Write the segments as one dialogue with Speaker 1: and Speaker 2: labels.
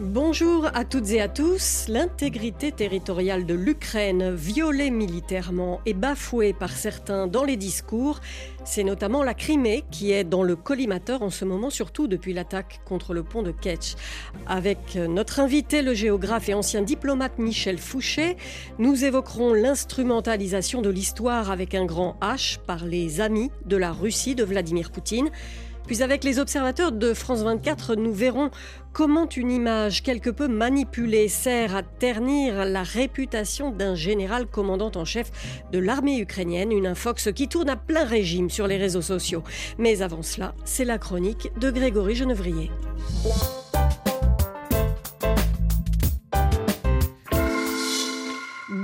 Speaker 1: Bonjour à toutes et à tous. L'intégrité territoriale de l'Ukraine, violée militairement et bafouée par certains dans les discours, c'est notamment la Crimée qui est dans le collimateur en ce moment, surtout depuis l'attaque contre le pont de Ketch. Avec notre invité, le géographe et ancien diplomate Michel Fouché, nous évoquerons l'instrumentalisation de l'histoire avec un grand H par les amis de la Russie de Vladimir Poutine. Puis avec les observateurs de France 24, nous verrons comment une image quelque peu manipulée sert à ternir la réputation d'un général commandant en chef de l'armée ukrainienne, une infox qui tourne à plein régime sur les réseaux sociaux. Mais avant cela, c'est la chronique de Grégory Genevrier.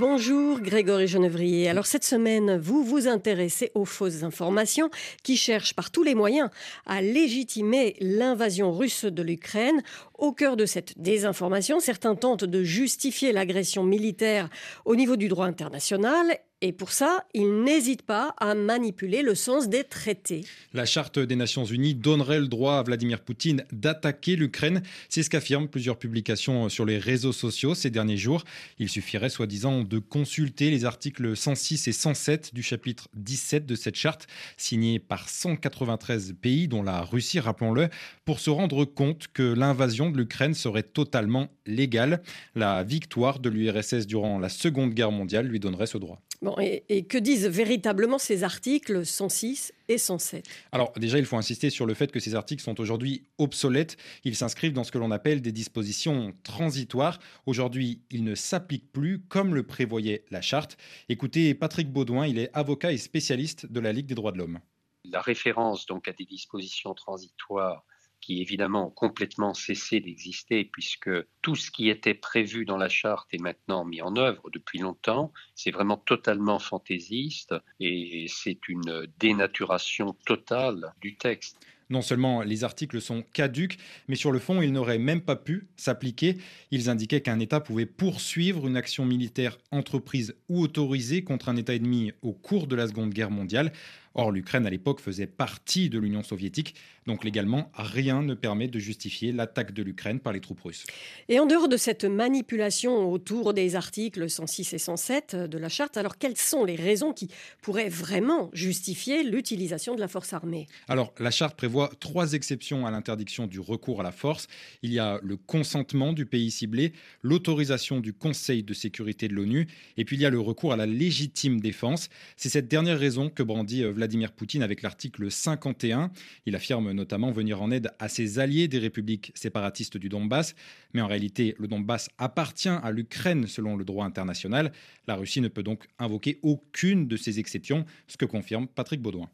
Speaker 1: Bonjour Grégory Genevrier. Alors cette semaine, vous vous intéressez aux fausses informations qui cherchent par tous les moyens à légitimer l'invasion russe de l'Ukraine. Au cœur de cette désinformation, certains tentent de justifier l'agression militaire au niveau du droit international et pour ça, il n'hésite pas à manipuler le sens des traités.
Speaker 2: La charte des Nations Unies donnerait le droit à Vladimir Poutine d'attaquer l'Ukraine. C'est ce qu'affirment plusieurs publications sur les réseaux sociaux ces derniers jours. Il suffirait soi-disant de consulter les articles 106 et 107 du chapitre 17 de cette charte, signée par 193 pays, dont la Russie, rappelons-le, pour se rendre compte que l'invasion de l'Ukraine serait totalement légale. La victoire de l'URSS durant la Seconde Guerre mondiale lui donnerait ce droit.
Speaker 1: Bon, et, que disent véritablement ces articles 106 et 107
Speaker 2: Alors déjà, il faut insister sur le fait que ces articles sont aujourd'hui obsolètes. Ils s'inscrivent dans ce que l'on appelle des dispositions transitoires. Aujourd'hui, ils ne s'appliquent plus comme le prévoyait la charte. Écoutez Patrick Baudouin, il est avocat et spécialiste de la Ligue des droits de l'homme.
Speaker 3: La référence donc à des dispositions transitoires qui évidemment ont complètement cessé d'exister puisque tout ce qui était prévu dans la charte est maintenant mis en œuvre depuis longtemps. C'est vraiment totalement fantaisiste et c'est une dénaturation totale du texte.
Speaker 2: Non seulement les articles sont caducs, mais sur le fond, ils n'auraient même pas pu s'appliquer. Ils indiquaient qu'un État pouvait poursuivre une action militaire entreprise ou autorisée contre un État ennemi au cours de la Seconde Guerre mondiale. Or, l'Ukraine à l'époque faisait partie de l'Union soviétique, donc légalement, rien ne permet de justifier l'attaque de l'Ukraine par les troupes russes.
Speaker 1: Et en dehors de cette manipulation autour des articles 106 et 107 de la charte, alors quelles sont les raisons qui pourraient vraiment justifier l'utilisation de la force armée?
Speaker 2: Alors, la charte prévoit trois exceptions à l'interdiction du recours à la force. Il y a le consentement du pays ciblé, l'autorisation du Conseil de sécurité de l'ONU, et puis il y a le recours à la légitime défense. C'est cette dernière raison que brandit Vladimir Vladimir Poutine avec l'article 51. Il affirme notamment venir en aide à ses alliés des républiques séparatistes du Donbass. Mais en réalité, le Donbass appartient à l'Ukraine selon le droit international. La Russie ne peut donc invoquer aucune de ces exceptions, ce que confirme Patrick Baudouin.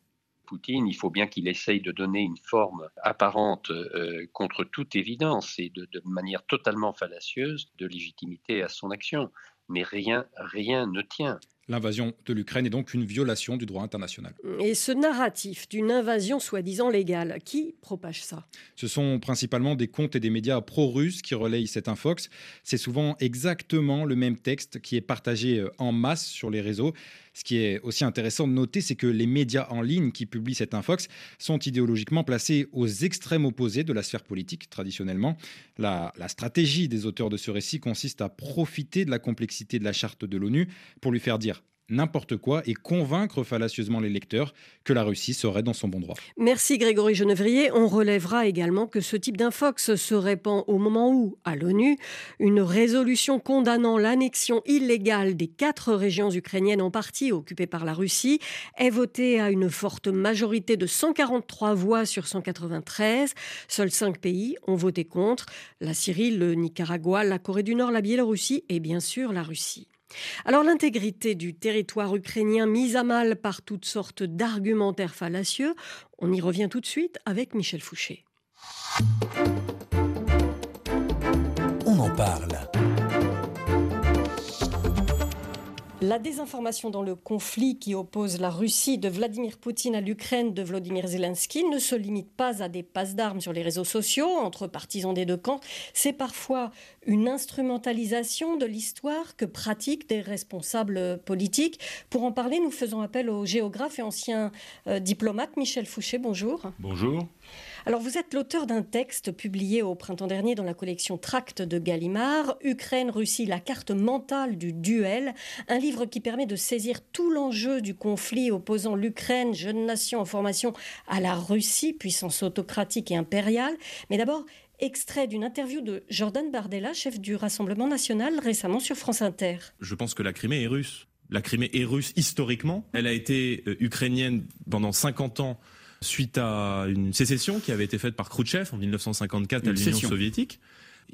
Speaker 3: Poutine, il faut bien qu'il essaye de donner une forme apparente euh, contre toute évidence et de, de, manière totalement fallacieuse de légitimité à son action. Mais rien, rien ne tient.
Speaker 2: L'invasion de l'Ukraine est donc une violation du droit international.
Speaker 1: Et ce narratif d'une invasion soi-disant légale, qui propage ça?
Speaker 2: Ce sont principalement des comptes et des médias pro-russes qui relayent cette infox. C'est souvent exactement le même texte qui est partagé euh, en masse sur les réseaux. Ce qui est aussi intéressant de noter, c'est que les médias en ligne qui publient cette infox sont idéologiquement placés aux extrêmes opposés de la sphère politique traditionnellement. La, la stratégie des auteurs de ce récit consiste à profiter de la complexité de la charte de l'ONU pour lui faire dire n'importe quoi et convaincre fallacieusement les lecteurs que la Russie serait dans son bon droit.
Speaker 1: Merci Grégory Genevrier. On relèvera également que ce type d'infox se répand au moment où, à l'ONU, une résolution condamnant l'annexion illégale des quatre régions ukrainiennes en partie occupées par la Russie est votée à une forte majorité de 143 voix sur 193. Seuls cinq pays ont voté contre, la Syrie, le Nicaragua, la Corée du Nord, la Biélorussie et bien sûr la Russie. Alors l'intégrité du territoire ukrainien mise à mal par toutes sortes d'argumentaires fallacieux, on y revient tout de suite avec Michel Fouché.
Speaker 4: On en parle.
Speaker 1: La désinformation dans le conflit qui oppose la Russie de Vladimir Poutine à l'Ukraine de Vladimir Zelensky ne se limite pas à des passes d'armes sur les réseaux sociaux entre partisans des deux camps. C'est parfois une instrumentalisation de l'histoire que pratiquent des responsables politiques. Pour en parler, nous faisons appel au géographe et ancien euh, diplomate Michel Fouché. Bonjour.
Speaker 5: Bonjour.
Speaker 1: Alors vous êtes l'auteur d'un texte publié au printemps dernier dans la collection Tract de Gallimard, Ukraine-Russie, la carte mentale du duel, un livre qui permet de saisir tout l'enjeu du conflit opposant l'Ukraine, jeune nation en formation, à la Russie, puissance autocratique et impériale. Mais d'abord, extrait d'une interview de Jordan Bardella, chef du Rassemblement national, récemment sur France Inter.
Speaker 6: Je pense que la Crimée est russe. La Crimée est russe historiquement. Elle a été euh, ukrainienne pendant 50 ans suite à une sécession qui avait été faite par Khrouchtchev en 1954 à l'Union soviétique.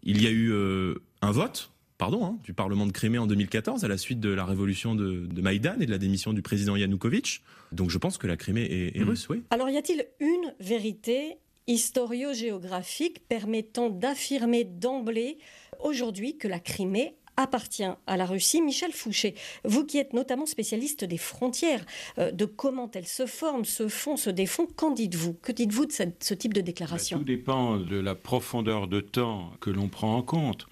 Speaker 6: Il y a eu euh, un vote pardon, hein, du Parlement de Crimée en 2014 à la suite de la révolution de, Maïdan et de la démission du président Yanukovych. Donc je pense que la Crimée est, hmm. russe, oui.
Speaker 1: Alors y a-t-il une vérité historio-géographique permettant d'affirmer d'emblée aujourd'hui que la Crimée appartient à la Russie. Michel Fouché, vous qui êtes notamment spécialiste des frontières, euh, de comment elles se forment, se font, se défont, qu'en dites-vous? Que dites-vous de ce type de déclaration?
Speaker 5: Bah, Tout dépend de la profondeur de temps que l'on prend en compte.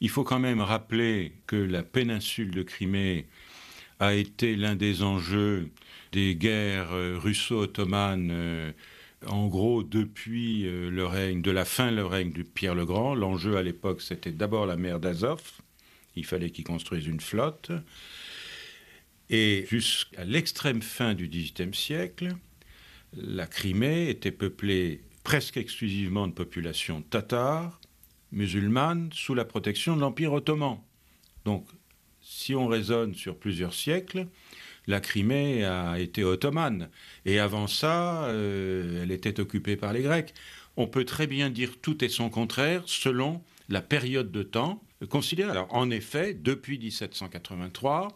Speaker 5: Il faut quand même rappeler que la péninsule de Crimée a été l'un des enjeux des guerres euh, russo-ottomanes. Euh, en gros, depuis le règne, de la fin du règne de Pierre le Grand, l'enjeu à l'époque, c'était d'abord la mer d'Azov, il fallait qu'ils construisent une flotte. Et jusqu'à l'extrême fin du XVIIIe siècle, la Crimée était peuplée presque exclusivement de populations tatars, musulmanes, sous la protection de l'Empire ottoman. Donc, si on raisonne sur plusieurs siècles, la Crimée a été ottomane. Et avant ça, euh, elle était occupée par les Grecs. On peut très bien dire tout et son contraire selon la période de temps Alors, en effet, depuis 1783,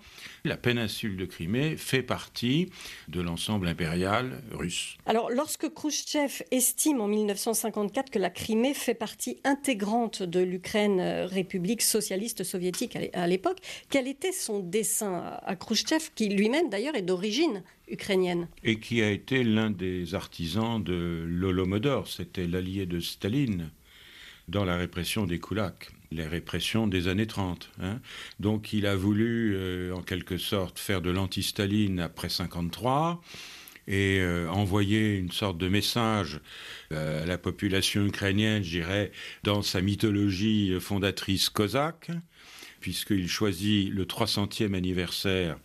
Speaker 5: la péninsule de Crimée fait partie de l'ensemble impérial russe.
Speaker 1: Alors, lorsque Khrouchtchev estime en 1954 que la Crimée fait partie intégrante de l'Ukraine euh, république socialiste soviétique à l'époque, quel était son dessein à Khrouchtchev, qui lui-même d'ailleurs est d'origine ukrainienne?
Speaker 5: Et qui a été l'un des artisans de l'Olomodor, c'était l'allié de Staline dans la répression des koulaks, les répressions des années 30. Hein. Donc il a voulu, euh, en quelque sorte, faire de l'anti-Staline après 53 et euh, envoyer une sorte de message euh, à la population ukrainienne, je dirais, dans sa mythologie fondatrice cosaque, puisqu'il choisit le 300e anniversaire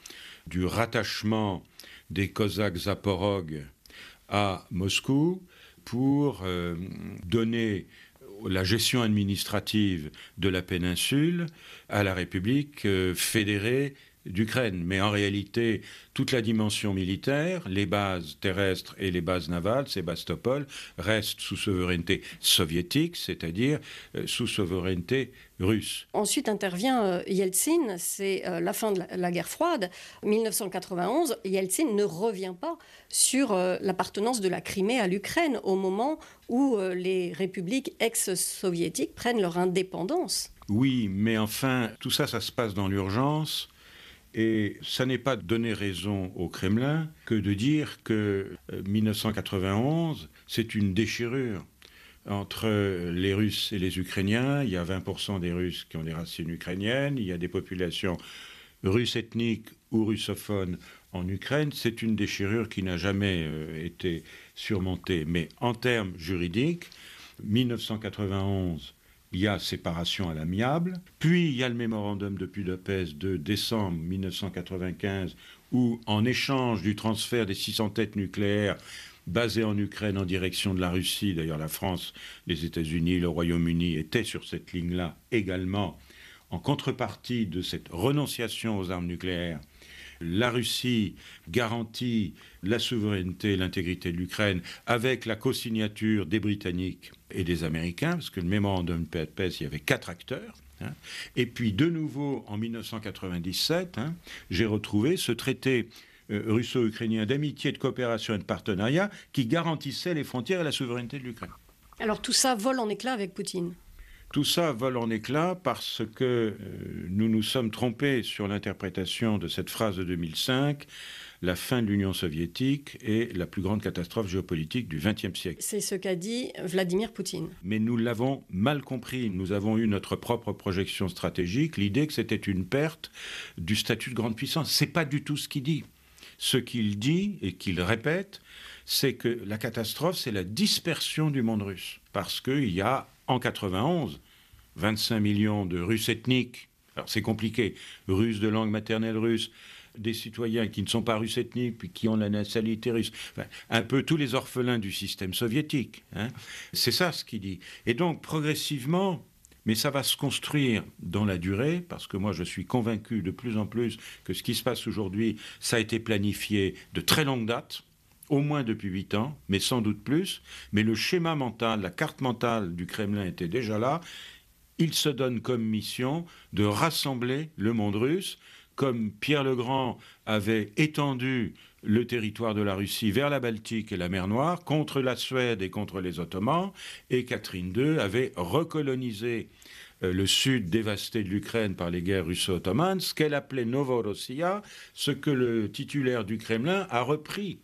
Speaker 5: du rattachement des Cosaques Zaporog à Moscou pour donner la gestion administrative de la péninsule à la République euh, fédérée d'Ukraine. Mais en réalité, toute la dimension militaire, les bases terrestres et les bases navales, Sébastopol, restent sous souveraineté soviétique, c'est-à-dire euh, sous souveraineté russe.
Speaker 1: Ensuite intervient euh, Yeltsin, c'est euh, la fin de la, guerre froide, 1991. Yeltsin ne revient pas sur l'appartenance de la Crimée à l'Ukraine au moment où les républiques ex-soviétiques prennent leur indépendance.
Speaker 5: Oui, mais enfin, tout ça, ça se passe dans l'urgence. Et ça n'est pas donner raison au Kremlin que de dire que 1991, euh, c'est une déchirure entre les Russes et les Ukrainiens. Il y a 20% des Russes qui ont des racines ukrainiennes. Il y a des populations russes ethniques ou russophones en Ukraine. C'est une déchirure qui n'a jamais euh, été surmontée. Mais en termes juridiques, 1991 il y a séparation à l'amiable, puis il y a le mémorandum de Budapest de décembre 1995 où, en échange du transfert des 600 têtes nucléaires basées en Ukraine en direction de la Russie, d'ailleurs la France, les États-Unis, le Royaume-Uni étaient sur cette ligne-là également, en contrepartie de cette renonciation aux armes nucléaires, la Russie garantit la souveraineté et l'intégrité de l'Ukraine avec la co-signature des Britanniques et des Américains, parce que le mémorandum de paix, il y avait quatre acteurs. Hein. Et puis de nouveau, en 1997, hein, j'ai retrouvé ce traité euh, russo-ukrainien d'amitié, de coopération et de partenariat qui garantissait les frontières et la souveraineté de l'Ukraine.
Speaker 1: Alors tout ça vole en éclats avec Poutine
Speaker 5: tout ça vole en éclats parce que euh, nous nous sommes trompés sur l'interprétation de cette phrase de 2005. la fin de l'Union soviétique est la plus grande catastrophe géopolitique du XXe siècle.
Speaker 1: C'est ce qu'a dit Vladimir Poutine.
Speaker 5: Mais nous l'avons mal compris. Nous avons eu notre propre projection stratégique, l'idée que c'était une perte du statut de grande puissance. C'est pas du tout ce qu'il dit. Ce qu'il dit et qu'il répète, c'est que la catastrophe, c'est la dispersion du monde russe. Parce qu'il y a, en 91, 25 millions de Russes ethniques. Alors c'est compliqué. Russes de langue maternelle russe, des citoyens qui ne sont pas russes ethniques, puis qui ont la nationalité russe. un peu tous les orphelins du système soviétique. Hein. C'est ça ce qu'il dit. Et donc, progressivement, mais ça va se construire dans la durée, parce que moi je suis convaincu de plus en plus que ce qui se passe aujourd'hui, ça a été planifié de très longue date, au moins depuis huit ans, mais sans doute plus. Mais le schéma mental, la carte mentale du Kremlin était déjà là. Il se donne comme mission de rassembler le monde russe, comme Pierre le Grand avait étendu le territoire de la Russie vers la Baltique et la mer Noire contre la Suède et contre les Ottomans, et Catherine II avait recolonisé euh, le sud dévasté de l'Ukraine par les guerres russo-ottomanes, ce qu'elle appelait Novorossia, ce que le titulaire du Kremlin a repris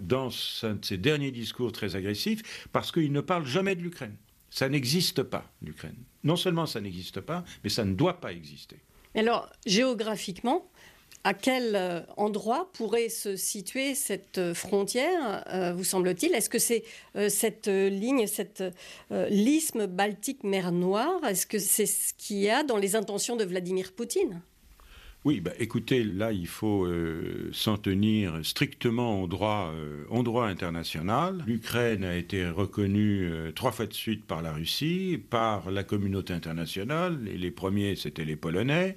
Speaker 5: dans ses derniers discours très agressifs, parce qu'il ne parle jamais de l'Ukraine. Ça n'existe pas, l'Ukraine. Non seulement ça n'existe pas, mais ça ne doit pas exister.
Speaker 1: Alors, géographiquement, à quel euh, endroit pourrait se situer cette euh, frontière, euh, vous semble-t-il? Est-ce que c'est cette ligne, cette l'isthme Baltique-Mer Noire? Est-ce que c'est ce qu'il y a dans les intentions de Vladimir Poutine?
Speaker 5: Oui, bah, écoutez, là, il faut euh, s'en tenir strictement au droit, euh, droit international. L'Ukraine a été reconnue euh, trois fois de suite par la Russie, par la communauté internationale, et les premiers, c'était les Polonais,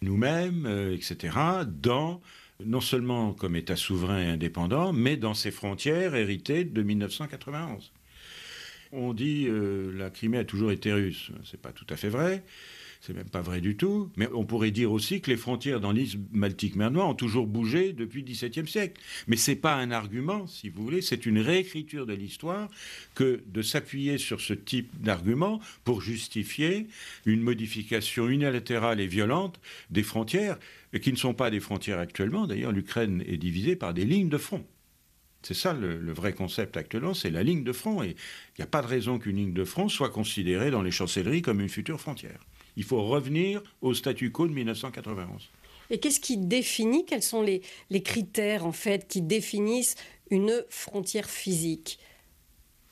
Speaker 5: nous-mêmes, etc., dans non seulement comme État souverain et indépendant, mais dans ses frontières héritées de 1991. On dit la Crimée a toujours été russe. C'est pas tout à fait vrai. C'est même pas vrai du tout. Mais on pourrait dire aussi que les frontières dans l'île Baltique-Mer Noire ont toujours bougé depuis le XVIIe siècle. Mais c'est pas un argument, si vous voulez, c'est une réécriture de l'histoire que de s'appuyer sur ce type d'argument pour justifier une modification unilatérale et violente des frontières, qui ne sont pas des frontières actuellement. D'ailleurs, l'Ukraine est divisée par des lignes de front. C'est ça le, le, vrai concept actuellement, c'est la ligne de front. Et il n'y a pas de raison qu'une ligne de front soit considérée dans les chancelleries comme une future frontière. Il faut revenir au statu quo de 1991.
Speaker 1: Et qu'est-ce qui définit, quels sont les, critères en fait qui définissent une frontière physique?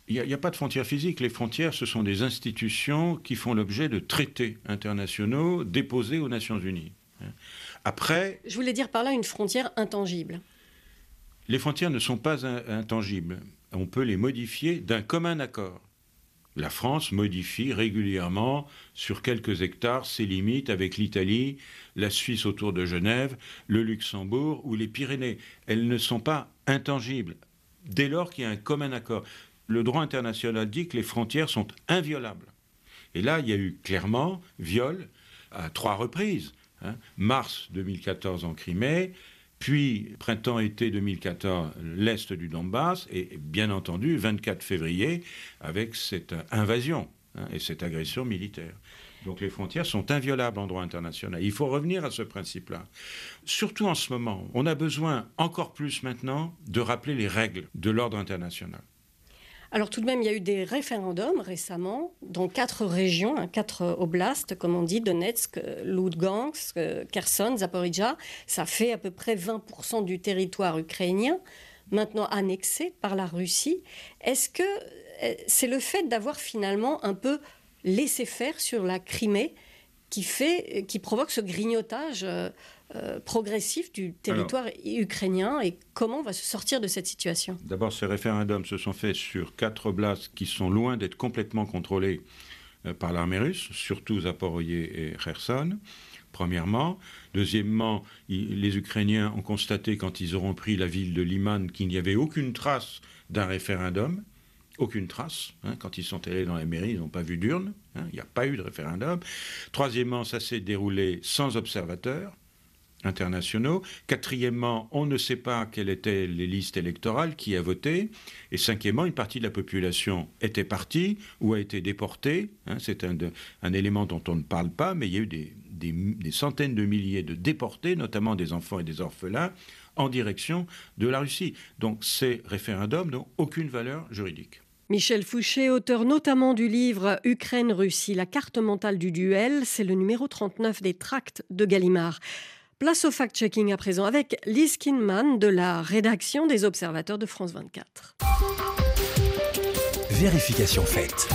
Speaker 5: Il n'y a, pas de frontière physique. Les frontières, ce sont des institutions qui font l'objet de traités internationaux déposés aux Nations Unies. Après.
Speaker 1: Je voulais dire par là une frontière intangible.
Speaker 5: Les frontières ne sont pas intangibles. On peut les modifier d'un commun accord la France modifie régulièrement sur quelques hectares ses limites avec l'Italie, la Suisse autour de Genève, le Luxembourg ou les Pyrénées. Elles ne sont pas intangibles dès lors qu'il y a un commun accord. Le droit international dit que les frontières sont inviolables. Et là, il y a eu clairement viol à trois reprises. Hein. Mars 2014 en Crimée, puis printemps-été 2014, l'Est du Donbass, et bien entendu 24 février avec cette invasion hein, et cette agression militaire. Donc les frontières sont inviolables en droit international. Il faut revenir à ce principe-là. Surtout en ce moment, on a besoin encore plus maintenant de rappeler les règles de l'ordre international.
Speaker 1: Alors tout de même, il y a eu des référendums récemment dans quatre régions, hein, quatre oblasts, comme on dit, Donetsk, Lugansk, Kherson, Zaporizhia. Ça fait à peu près 20% du territoire ukrainien, maintenant annexé par la Russie. Est-ce que euh, c'est le fait d'avoir finalement un peu laissé faire sur la Crimée qui, fait, qui provoque ce grignotage euh, progressif du territoire ukrainien et comment on va se sortir de cette situation
Speaker 5: D'abord, ces référendums se sont faits sur quatre oblasts qui sont loin d'être complètement contrôlés euh, par l'armée russe, surtout Zaporoye et Kherson. Premièrement. Deuxièmement, les Ukrainiens ont constaté quand ils auront pris la ville de Liman qu'il n'y avait aucune trace d'un référendum aucune trace. Hein. quand ils sont allés dans la mairie, ils n'ont pas vu d'urne. Hein. il n'y a pas eu de référendum. Troisièmement, ça s'est déroulé sans observateurs internationaux. Quatrièmement, on ne sait pas quelles étaient les listes électorales, qui a voté. Et cinquièmement, une partie de la population était partie ou a été déportée. Hein. c'est un, élément dont on ne parle pas, mais il y a eu des, des, centaines de milliers de déportés, notamment des enfants et des orphelins, en direction de la Russie. Donc ces référendums n'ont aucune valeur juridique.
Speaker 1: Michel Fouché, auteur notamment du livre Ukraine-Russie, la carte mentale du duel, c'est le numéro 39 des tracts de Gallimard. Place au fact-checking à présent avec Liz Kinman de la rédaction des Observateurs de France 24.
Speaker 4: Vérification faite.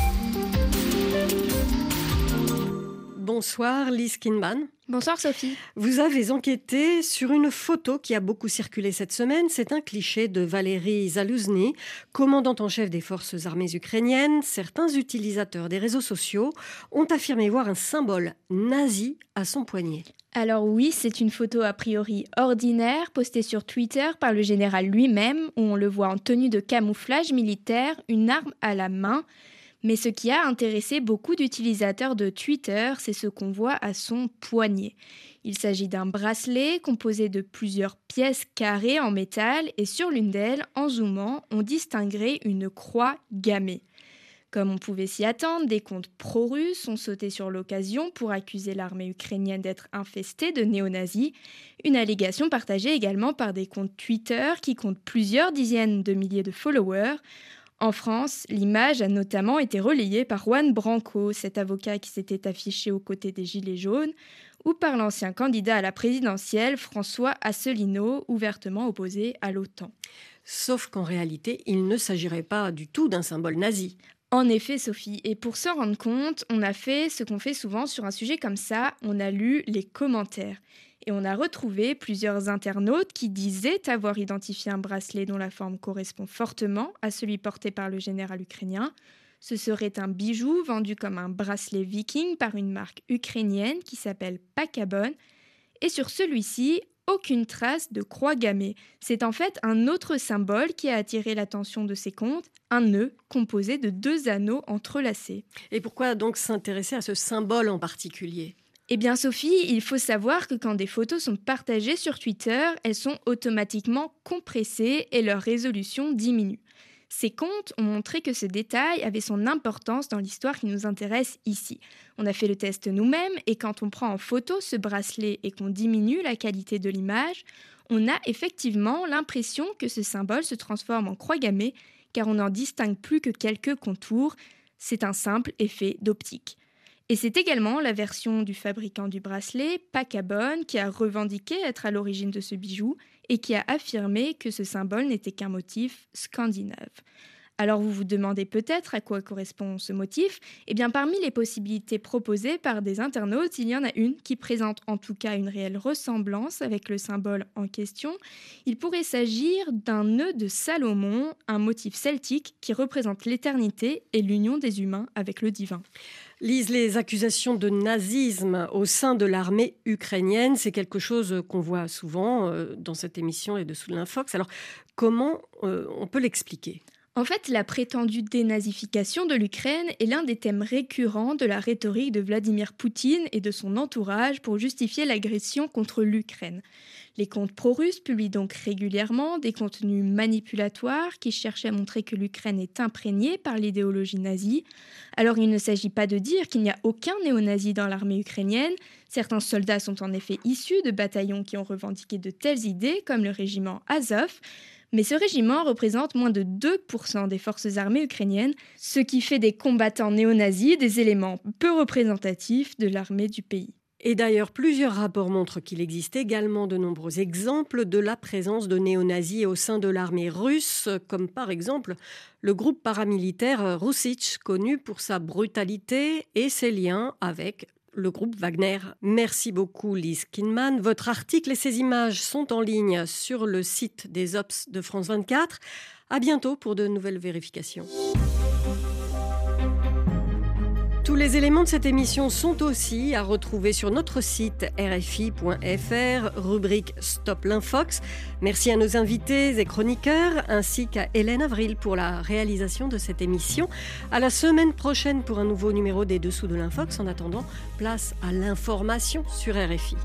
Speaker 1: Bonsoir Liz Kinman.
Speaker 7: Bonsoir Sophie.
Speaker 1: Vous avez enquêté sur une photo qui a beaucoup circulé cette semaine. C'est un cliché de Valérie Zaluzny, commandante en chef des forces armées ukrainiennes. Certains utilisateurs des réseaux sociaux ont affirmé voir un symbole nazi à son poignet.
Speaker 7: Alors oui, c'est une photo a priori ordinaire postée sur Twitter par le général lui-même où on le voit en tenue de camouflage militaire, une arme à la main. Mais ce qui a intéressé beaucoup d'utilisateurs de Twitter, c'est ce qu'on voit à son poignet. Il s'agit d'un bracelet composé de plusieurs pièces carrées en métal et sur l'une d'elles, en zoomant, on distinguerait une croix gammée. Comme on pouvait s'y attendre, des comptes pro-russes ont sauté sur l'occasion pour accuser l'armée ukrainienne d'être infestée de néo-nazis, une allégation partagée également par des comptes Twitter qui comptent plusieurs dizaines de milliers de followers. En France, l'image a notamment été relayée par Juan Branco, cet avocat qui s'était affiché aux côtés des Gilets jaunes, ou par l'ancien candidat à la présidentielle François Asselineau, ouvertement opposé à l'OTAN.
Speaker 1: Sauf qu'en réalité, il ne s'agirait pas du tout d'un symbole nazi.
Speaker 7: En effet, Sophie, et pour s'en rendre compte, on a fait ce qu'on fait souvent sur un sujet comme ça, on a lu les commentaires et on a retrouvé plusieurs internautes qui disaient avoir identifié un bracelet dont la forme correspond fortement à celui porté par le général ukrainien. Ce serait un bijou vendu comme un bracelet viking par une marque ukrainienne qui s'appelle Pakabon. Et sur celui-ci, aucune trace de croix gammée. C'est en fait un autre symbole qui a attiré l'attention de ces comptes, un nœud composé de deux anneaux entrelacés.
Speaker 1: Et pourquoi donc s'intéresser à ce symbole en particulier?
Speaker 7: Eh bien Sophie, il faut savoir que quand des photos sont partagées sur Twitter, elles sont automatiquement compressées et leur résolution diminue. Ces comptes ont montré que ce détail avait son importance dans l'histoire qui nous intéresse ici. On a fait le test nous-mêmes et quand on prend en photo ce bracelet et qu'on diminue la qualité de l'image, on a effectivement l'impression que ce symbole se transforme en croix gammée car on n'en distingue plus que quelques contours. C'est un simple effet d'optique. Et c'est également la version du fabricant du bracelet, Pacabon, qui a revendiqué être à l'origine de ce bijou et qui a affirmé que ce symbole n'était qu'un motif scandinave. Alors vous vous demandez peut-être à quoi correspond ce motif Eh bien parmi les possibilités proposées par des internautes, il y en a une qui présente en tout cas une réelle ressemblance avec le symbole en question. Il pourrait s'agir d'un nœud de Salomon, un motif celtique qui représente l'éternité et l'union des humains avec le divin.
Speaker 1: Lise, les accusations de nazisme au sein de l'armée ukrainienne, c'est quelque chose qu'on voit souvent euh, dans cette émission et de l'infox. Alors, comment euh, on peut l'expliquer?
Speaker 7: En fait, la prétendue dénazification de l'Ukraine est l'un des thèmes récurrents de la rhétorique de Vladimir Poutine et de son entourage pour justifier l'agression contre l'Ukraine. Les comptes pro-russes publient donc régulièrement des contenus manipulatoires qui cherchent à montrer que l'Ukraine est imprégnée par l'idéologie nazie. Alors il ne s'agit pas de dire qu'il n'y a aucun néo-nazi dans l'armée ukrainienne. Certains soldats sont en effet issus de bataillons qui ont revendiqué de telles idées, comme le régiment Azov. Mais ce régiment représente moins de 2% des forces armées ukrainiennes, ce qui fait des combattants néo-nazis des éléments peu représentatifs de l'armée du pays.
Speaker 1: Et d'ailleurs, plusieurs rapports montrent qu'il existe également de nombreux exemples de la présence de néo-nazis au sein de l'armée russe, comme par exemple le groupe paramilitaire Russich, connu pour sa brutalité et ses liens avec le groupe Wagner. Merci beaucoup Lise Kinman. Votre article et ses images sont en ligne sur le site des Ops de France 24. À bientôt pour de nouvelles vérifications. Tous les éléments de cette émission sont aussi à retrouver sur notre site rfi.fr, rubrique Stop l'Infox. Merci à nos invités et chroniqueurs, ainsi qu'à Hélène Avril pour la réalisation de cette émission. À la semaine prochaine pour un nouveau numéro des Dessous de l'Infox. En attendant, place à l'information sur RFI.